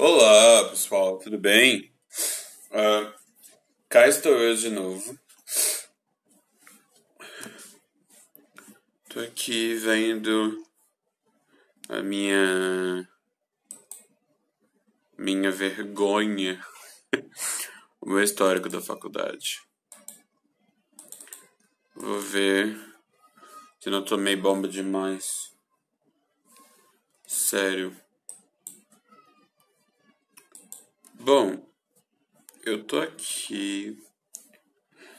Olá, pessoal, tudo bem? Uh, cá estou eu de novo. Tô aqui vendo a minha minha vergonha, o meu histórico da faculdade. Vou ver se não tomei bomba demais. Sério. Bom, eu tô aqui.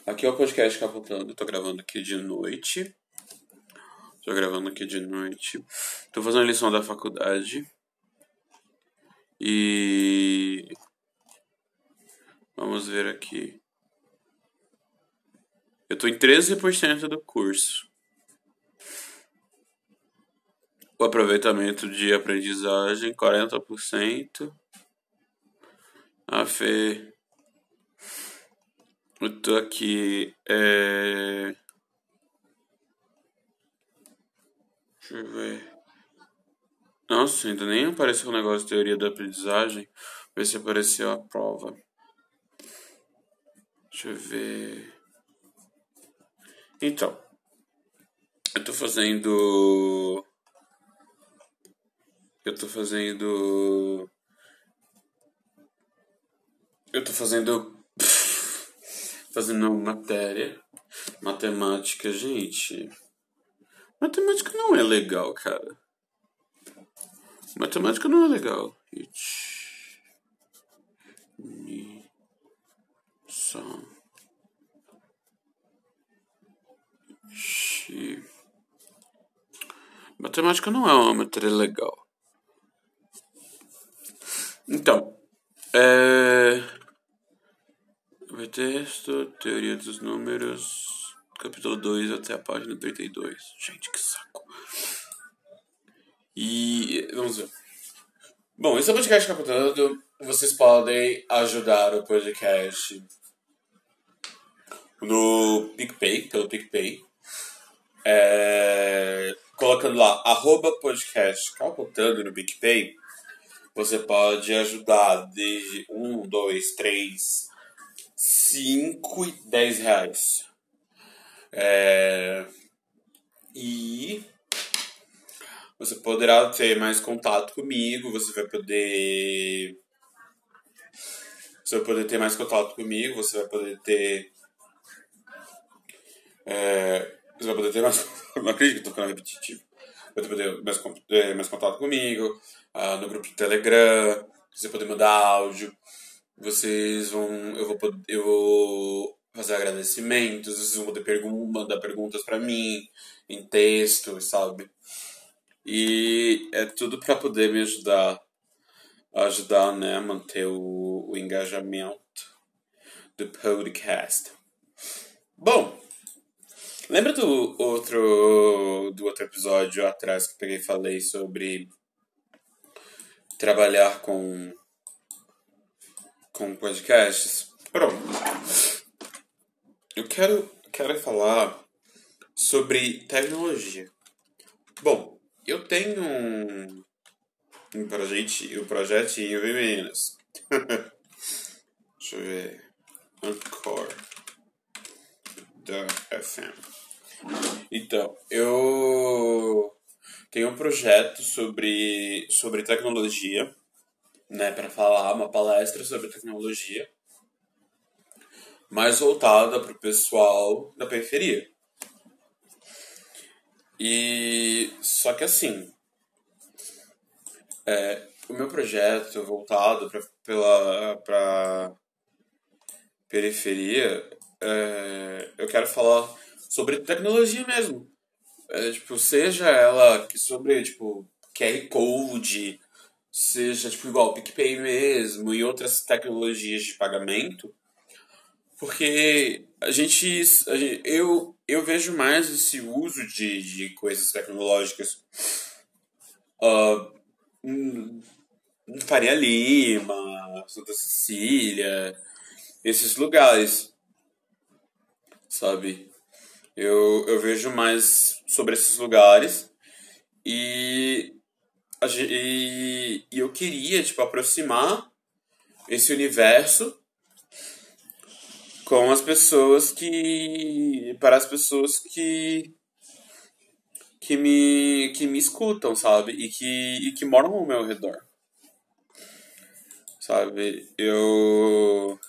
Aqui é o podcast Capotando. Eu tô gravando aqui de noite. Tô gravando aqui de noite. Tô fazendo lição da faculdade. E. Vamos ver aqui. Eu tô em 13% do curso. O aproveitamento de aprendizagem, 40%. A Fê. Eu tô aqui. É... Deixa eu ver. Nossa, ainda nem apareceu o negócio de teoria da aprendizagem. Ver se apareceu a prova. Deixa eu ver. Então. Eu tô fazendo. Eu tô fazendo eu tô fazendo. Fazendo matéria. Matemática, gente. Matemática não é legal, cara. Matemática não é legal. It. Ni. Só. Matemática não é uma matéria legal. Então, é texto, teoria dos números, capítulo 2 até a página 32. Gente, que saco. E vamos ver. Bom, esse é o podcast capitando. Vocês podem ajudar o podcast no PicPay, pelo PicPay. É, colocando lá, arroba podcast capotando no PicPay. Você pode ajudar desde 1, 2, 3, 5 e 10 reais. É... E você poderá ter mais contato comigo, você vai poder. Você vai poder ter mais contato comigo, você vai poder ter. É... Você vai poder ter mais. Não acredito que eu tô ficando repetitivo. Vai poder mais, é, mais contato comigo, uh, no grupo do Telegram, você poder mandar áudio vocês vão. Eu vou, eu vou fazer agradecimentos, vocês vão poder pergun mandar perguntas para mim em texto, sabe? E é tudo para poder me ajudar, ajudar, né, a manter o, o engajamento do podcast. Bom, lembra do outro do outro episódio atrás que eu peguei e falei sobre trabalhar com com podcasts. Pronto. Eu quero, quero falar sobre tecnologia. Bom, eu tenho um, um projeto, um projetinho bem menos. Deixa eu ver. Anchor da FM. Então, eu tenho um projeto sobre, sobre tecnologia né, para falar uma palestra sobre tecnologia, mais voltada para o pessoal da periferia. E só que assim, é, o meu projeto voltado para pela para periferia, é, eu quero falar sobre tecnologia mesmo. É, tipo, seja ela que sobre tipo QR Code, seja tipo igual o PicPay mesmo e outras tecnologias de pagamento, porque a gente, a gente, eu, eu vejo mais esse uso de, de coisas tecnológicas uh, Faria Lima, Santa Cecília, esses lugares, sabe? Eu, eu vejo mais sobre esses lugares e e, e eu queria, tipo, aproximar esse universo com as pessoas que. para as pessoas que. que me, que me escutam, sabe? E que, e que moram ao meu redor. Sabe? Eu.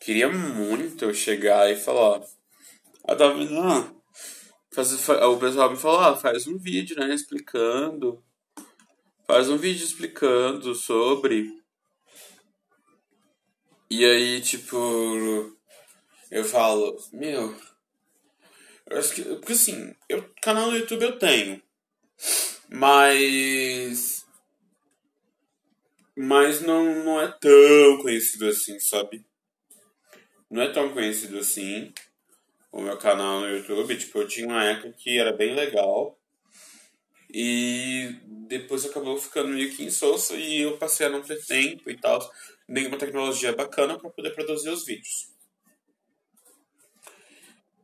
queria muito chegar e falar. Ah, tá? Ah, faz, o pessoal me falou: ah, faz um vídeo, né? Explicando. Faz um vídeo explicando sobre e aí, tipo, eu falo, meu, eu acho que, porque assim, eu, canal no YouTube eu tenho, mas, mas não, não é tão conhecido assim, sabe? Não é tão conhecido assim o meu canal no YouTube, tipo, eu tinha uma época que era bem legal, e depois acabou ficando meio que insosso e eu passei a não ter tempo e tal nenhuma tecnologia bacana para poder produzir os vídeos.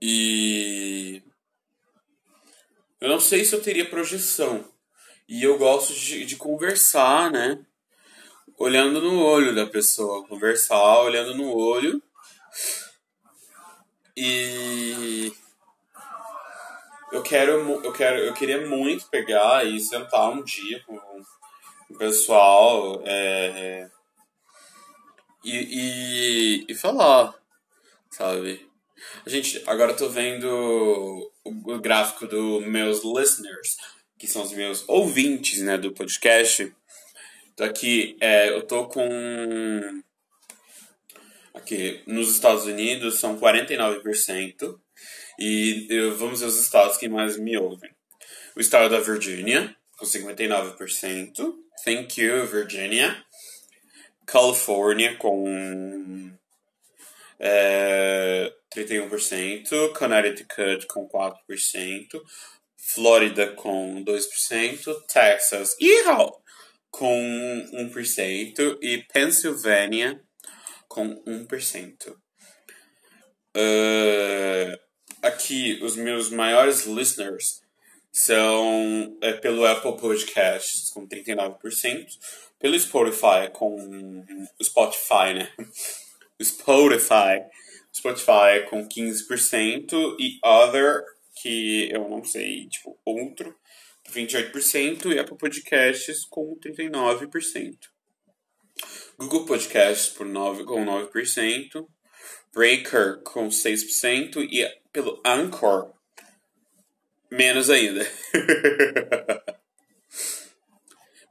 E eu não sei se eu teria projeção. E eu gosto de, de conversar, né? Olhando no olho da pessoa. Conversar olhando no olho. E eu quero, eu quero, eu queria muito pegar e sentar um dia com o pessoal, é, e, e, e falar, sabe? A gente, agora eu tô vendo o, o gráfico dos meus listeners, que são os meus ouvintes, né, do podcast. Então aqui, é, eu tô com... Aqui, nos Estados Unidos são 49%. E eu, vamos ver os estados que mais me ouvem. O estado da Virgínia, com 59%. Thank you, Virginia. Califórnia com é, 31%, Connecticut com 4%, Flórida com 2%, Texas Ihaw, com 1% e Pensilvânia com 1%. Uh, aqui, os meus maiores listeners são é, pelo Apple Podcasts com 39%, pelo Spotify com Spotify, né? Spotify, Spotify com 15% e Other que eu não sei, tipo, outro 28% e Apple Podcasts com 39%. Google Podcasts por 9, com 9%, Breaker com 6% e pelo Anchor menos ainda.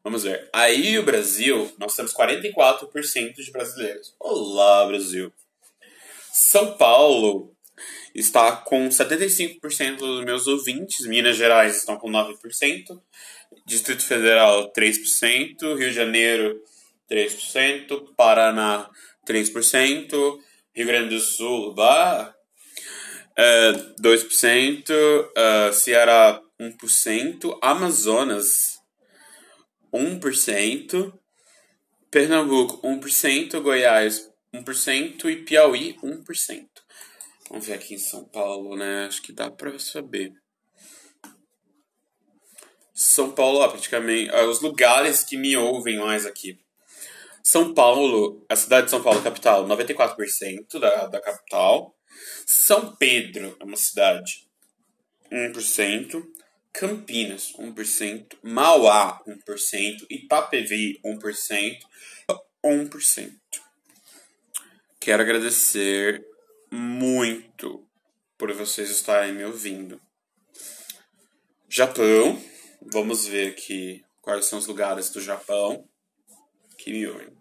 Vamos ver. Aí o Brasil, nós temos 44% de brasileiros. Olá, Brasil. São Paulo está com 75% dos meus ouvintes. Minas Gerais estão com 9%. Distrito Federal, 3%. Rio de Janeiro, 3%. Paraná, 3%. Rio Grande do Sul, bah, é, 2%. Uh, Ceará, 1%. Amazonas, 1%, Pernambuco 1%, Goiás 1% e Piauí 1%. Vamos ver aqui em São Paulo, né? Acho que dá pra saber. São Paulo, ó, praticamente, ó, os lugares que me ouvem mais aqui. São Paulo, a cidade de São Paulo, capital, 94% da, da capital. São Pedro é uma cidade, 1%. Campinas, 1%, Mauá, 1%, Itapevi, 1%, 1%. Quero agradecer muito por vocês estarem me ouvindo. Japão, vamos ver aqui quais são os lugares do Japão que me ouvem.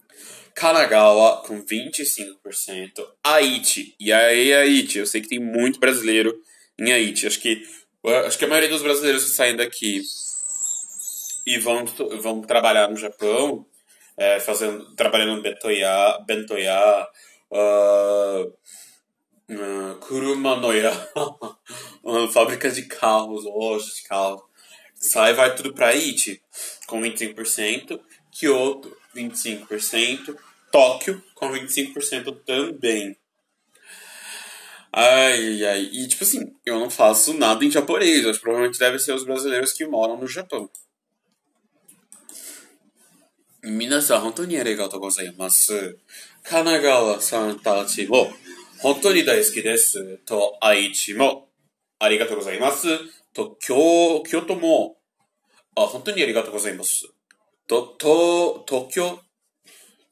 Kanagawa com 25%, Haiti, e aí Haiti, eu sei que tem muito brasileiro em Haiti, acho que Acho que a maioria dos brasileiros que saem daqui e vão, vão trabalhar no Japão, é, fazendo, trabalhando no Bentoya, Bentoya uh, uh, Kurumanoya, fábrica de carros, lojas de carros. Sai vai tudo para Iti, com 25%, Kyoto, 25%, Tóquio com 25% também. Ai, ai. E, tipo assim, eu não faço nada em japonês. Acho que provavelmente devem ser os brasileiros que moram no Japão. Minas hontoni gozaimasu. Kanagawa-san tachi mo, hontoni daisuki desu. To Aichi mo, arigatou gozaimasu. To Kyoto mo, hontoni arigatou gozaimasu. To, Tokyo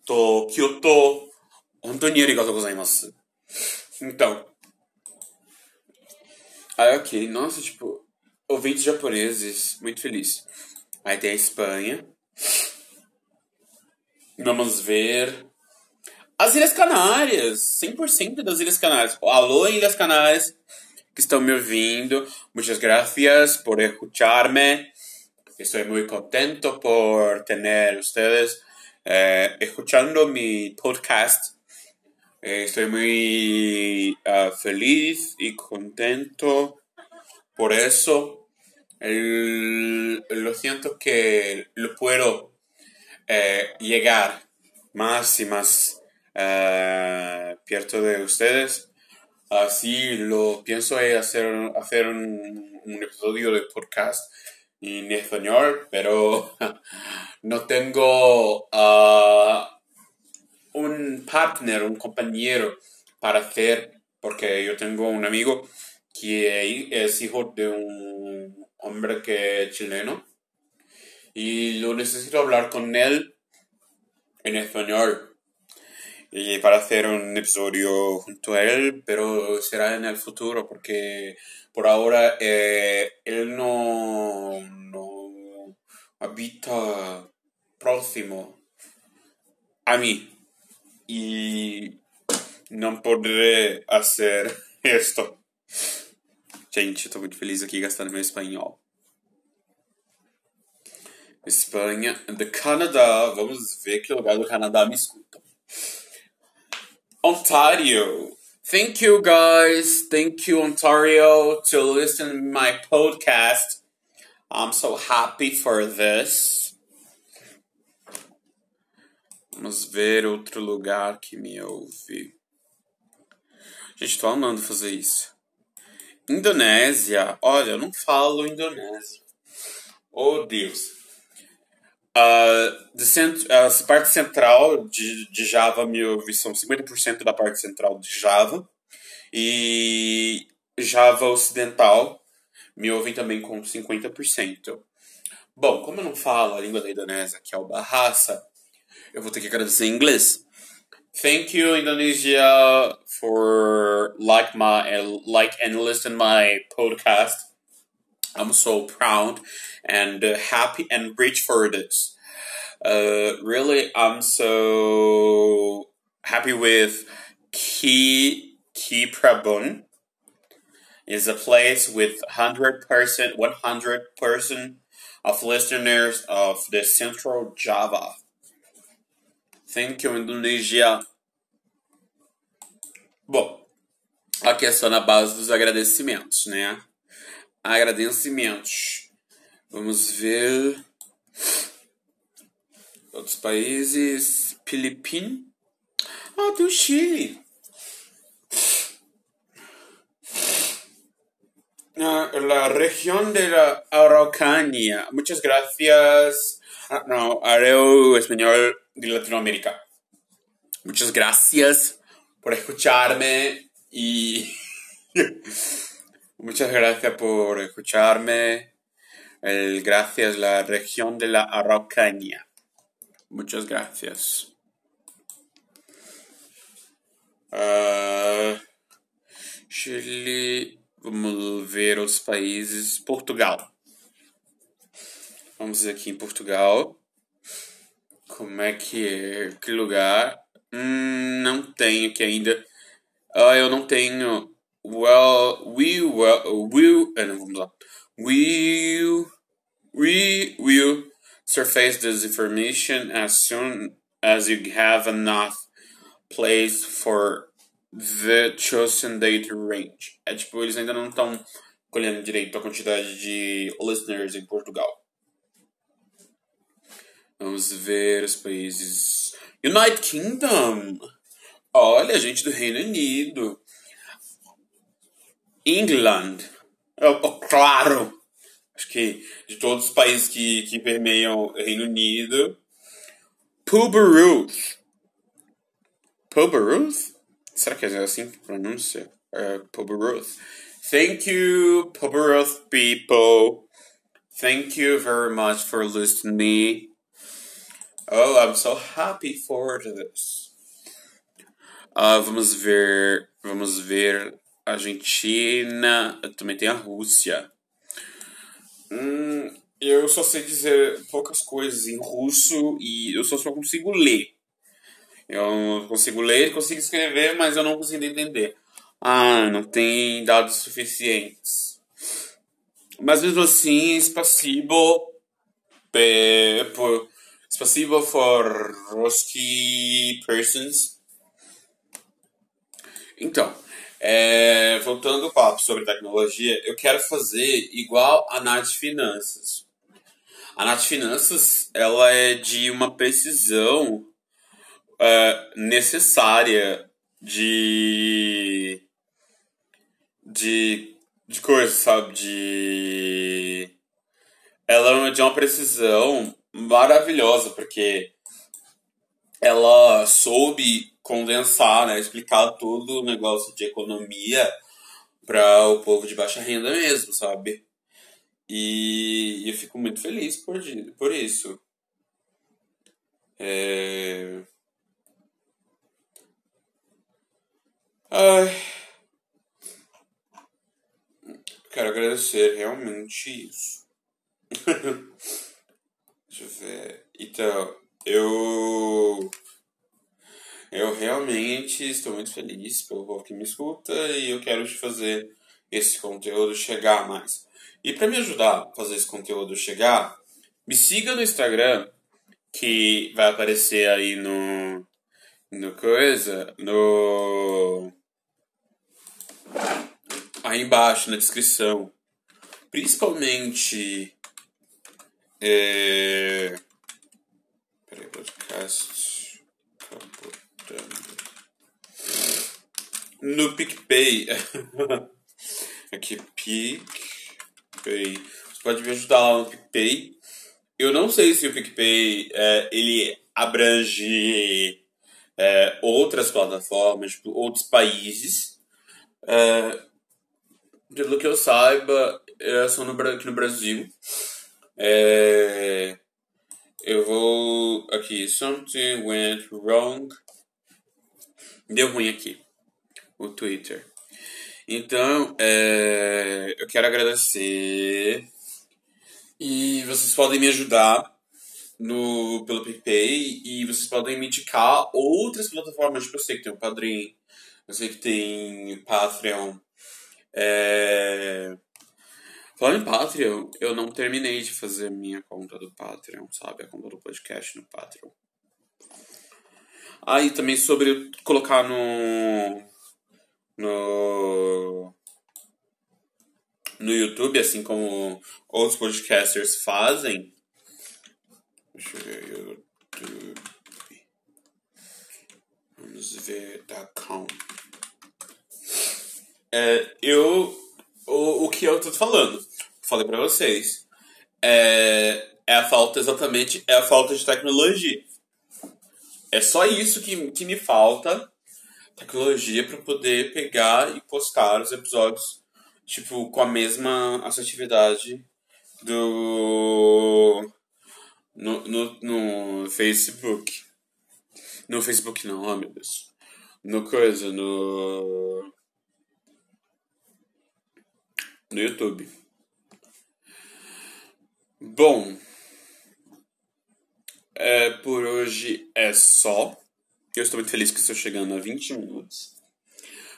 と、愛知もありがとうございます。と、京、京都もあ本当にありがとうございます。と、と、東京と、京都、本当にありがとうございます。Então, aí ok, nossa, tipo, ouvintes japoneses, muito feliz. Aí tem a Espanha. Vamos ver. As Ilhas Canárias, 100% das Ilhas Canárias. Alô, Ilhas Canárias, que estão me ouvindo. Muchas gracias por escucharme. Estoy muy contento por tener ustedes eh, escuchando mi podcast. Eh, estoy muy ah, feliz y contento por eso. Lo siento que lo puedo eh, llegar más y más pierto de ustedes. Así lo pienso hacer, hacer un episodio de podcast en español, pero no tengo ah, un partner, un compañero para hacer, porque yo tengo un amigo que es hijo de un hombre que es chileno y lo necesito hablar con él en español y para hacer un episodio junto a él, pero será en el futuro porque por ahora eh, él no, no habita próximo a mí y não poderei fazer isto. Gente, tô muito feliz aqui gastando meu espanhol. Espanha, do Canadá. Vamos ver que lugar do Canadá me escuta. Ontario. Thank you guys. Thank you Ontario to listen to my podcast. I'm so happy for this. Vamos ver outro lugar que me ouve. Gente, tô amando fazer isso. Indonésia. Olha, eu não falo indonésio. Oh, Deus. Ah, de cent- a parte central de, de Java me são 50% da parte central de Java. E Java Ocidental me ouvem também com 50%. Bom, como eu não falo a língua da Indonésia, que é o Bahasa, eu vou ter que agradecer em inglês. Thank you, Indonesia, for like my like and listen my podcast. I'm so proud and uh, happy and rich for this. Uh, really, I'm so happy with Ki Ki Prabun. Is a place with hundred percent, one hundred percent of listeners of the Central Java. Thank you, Indonesia. Bom, é só na base dos agradecimentos, né? Agradecimentos. Vamos ver. Outros países. Filipinas. Ah, tem o Chile. Ah, la región de la Araucanía. Muchas gracias. Ah, no, haré español de Latinoamérica. Muchas gracias por escucharme y muchas gracias por escucharme. El gracias la región de la Araucanía. Muchas gracias. Ah, Chile, vamos ver os países. Portugal. Vamos aqui em Portugal. Como é que é? Que lugar? Hum, não tenho aqui ainda. Ah, eu não tenho. Well, we will, will, vamos lá. We will surface this information as soon as you have enough place for the chosen data range. É tipo, eles ainda não estão colhendo direito a quantidade de listeners em Portugal. Vamos ver os países. United Kingdom. Olha, gente do Reino Unido. England. Oh, oh, claro. Acho que de todos os países que, que permeiam Reino Unido, Puberuth. Puberuth? Será que é assim que pronuncia? Uh, Puberuth. Thank you, Puberuth people. Thank you very much for listening. Oh, I'm so happy for this. Uh, vamos ver. Vamos ver. Argentina. Também tem a Rússia. Hum, eu só sei dizer poucas coisas em russo e eu só, só consigo ler. Eu consigo ler, consigo escrever, mas eu não consigo entender. Ah, não tem dados suficientes. Mas mesmo assim, спасибо por спасибо for русские persons. Então, é, voltando ao papo sobre tecnologia, eu quero fazer igual a Nath Finanças. A Nath Finanças, ela é de uma precisão é, necessária de de de coisa, sabe, de ela é de uma precisão maravilhosa, porque ela soube condensar, né, explicar todo o negócio de economia para o povo de baixa renda mesmo, sabe? E eu fico muito feliz por, por isso. É... Ai. Quero agradecer realmente isso. Deixa eu ver. Então, eu. Eu realmente estou muito feliz pelo povo que me escuta e eu quero te fazer esse conteúdo chegar mais. E para me ajudar a fazer esse conteúdo chegar, me siga no Instagram, que vai aparecer aí no. No coisa. No. Aí embaixo na descrição. Principalmente. É... No PicPay. Aqui, PicPay. Você pode me ajudar lá no PicPay. Eu não sei se o PicPay é, ele abrange é, outras plataformas, tipo, outros países. É, pelo que eu saiba, é só no, aqui no Brasil. É, eu vou aqui. Something went wrong. Deu ruim aqui. O Twitter. Então, é, eu quero agradecer. E vocês podem me ajudar no, pelo PicPay. E vocês podem me indicar outras plataformas. Tipo, eu sei que tem o Padrim. Eu sei que tem Patreon. É... Falando em Patreon, eu não terminei de fazer minha conta do Patreon, sabe? A conta do podcast no Patreon. Aí ah, também sobre colocar no. No. No YouTube, assim como outros podcasters fazem. Deixa eu ver, YouTube. Vamos ver, tá com. É, eu. O, o que eu tô falando, falei para vocês, é, é a falta, exatamente, é a falta de tecnologia. É só isso que, que me falta tecnologia para poder pegar e postar os episódios, tipo, com a mesma assertividade do. No, no, no Facebook. No Facebook não, oh meu Deus. No coisa, no no YouTube. Bom, é, por hoje é só. Eu estou muito feliz que estou chegando a 20 minutos.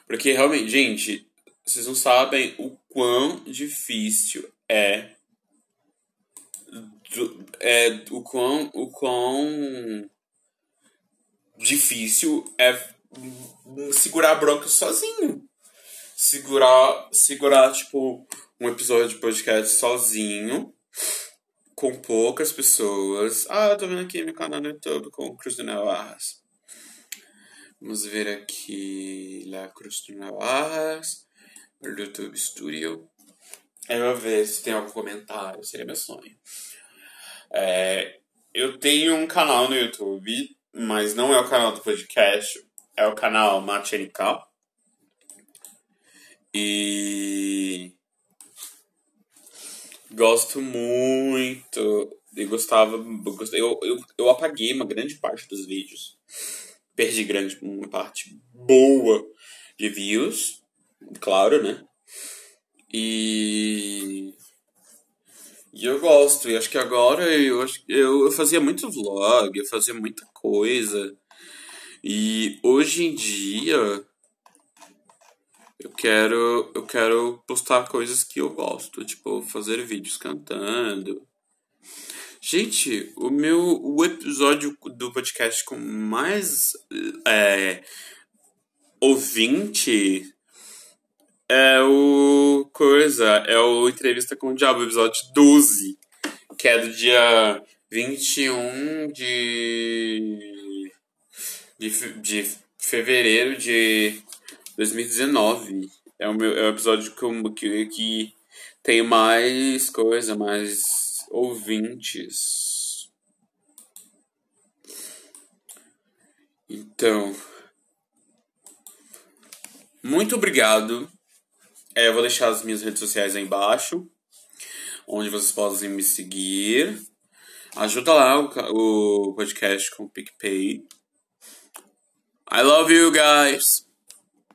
Porque realmente, gente, vocês não sabem o quão difícil é. Do, é o quão, o quão difícil é segurar a bronca sozinho segurar, segurar, tipo, um episódio de podcast sozinho, com poucas pessoas. Ah, eu tô vendo aqui meu canal no YouTube com o Cruz do Navarras. Vamos ver aqui, lá Cruz do Navarras, no YouTube Studio. Eu vou ver se tem algum comentário, seria meu sonho. É, eu tenho um canal no YouTube, mas não é o canal do podcast, é o canal Machenica. E gosto muito. Eu gostava. Eu, eu, eu apaguei uma grande parte dos vídeos. Perdi grande uma parte boa de views. Claro, né? E. E eu gosto, e acho que agora eu, eu, eu fazia muito vlog, eu fazia muita coisa. E hoje em dia eu quero eu quero postar coisas que eu gosto, tipo fazer vídeos cantando. Gente, o meu o episódio do podcast com mais é, ouvinte é o coisa, é o entrevista com o diabo, episódio 12, que é do dia 21 de de, de fevereiro de 2019. É o, meu, é o episódio que, que, que tem mais coisa, mais ouvintes. Então, muito obrigado. É, eu vou deixar as minhas redes sociais aí embaixo, onde vocês podem me seguir. Ajuda lá o, o podcast com o PicPay. I love you guys.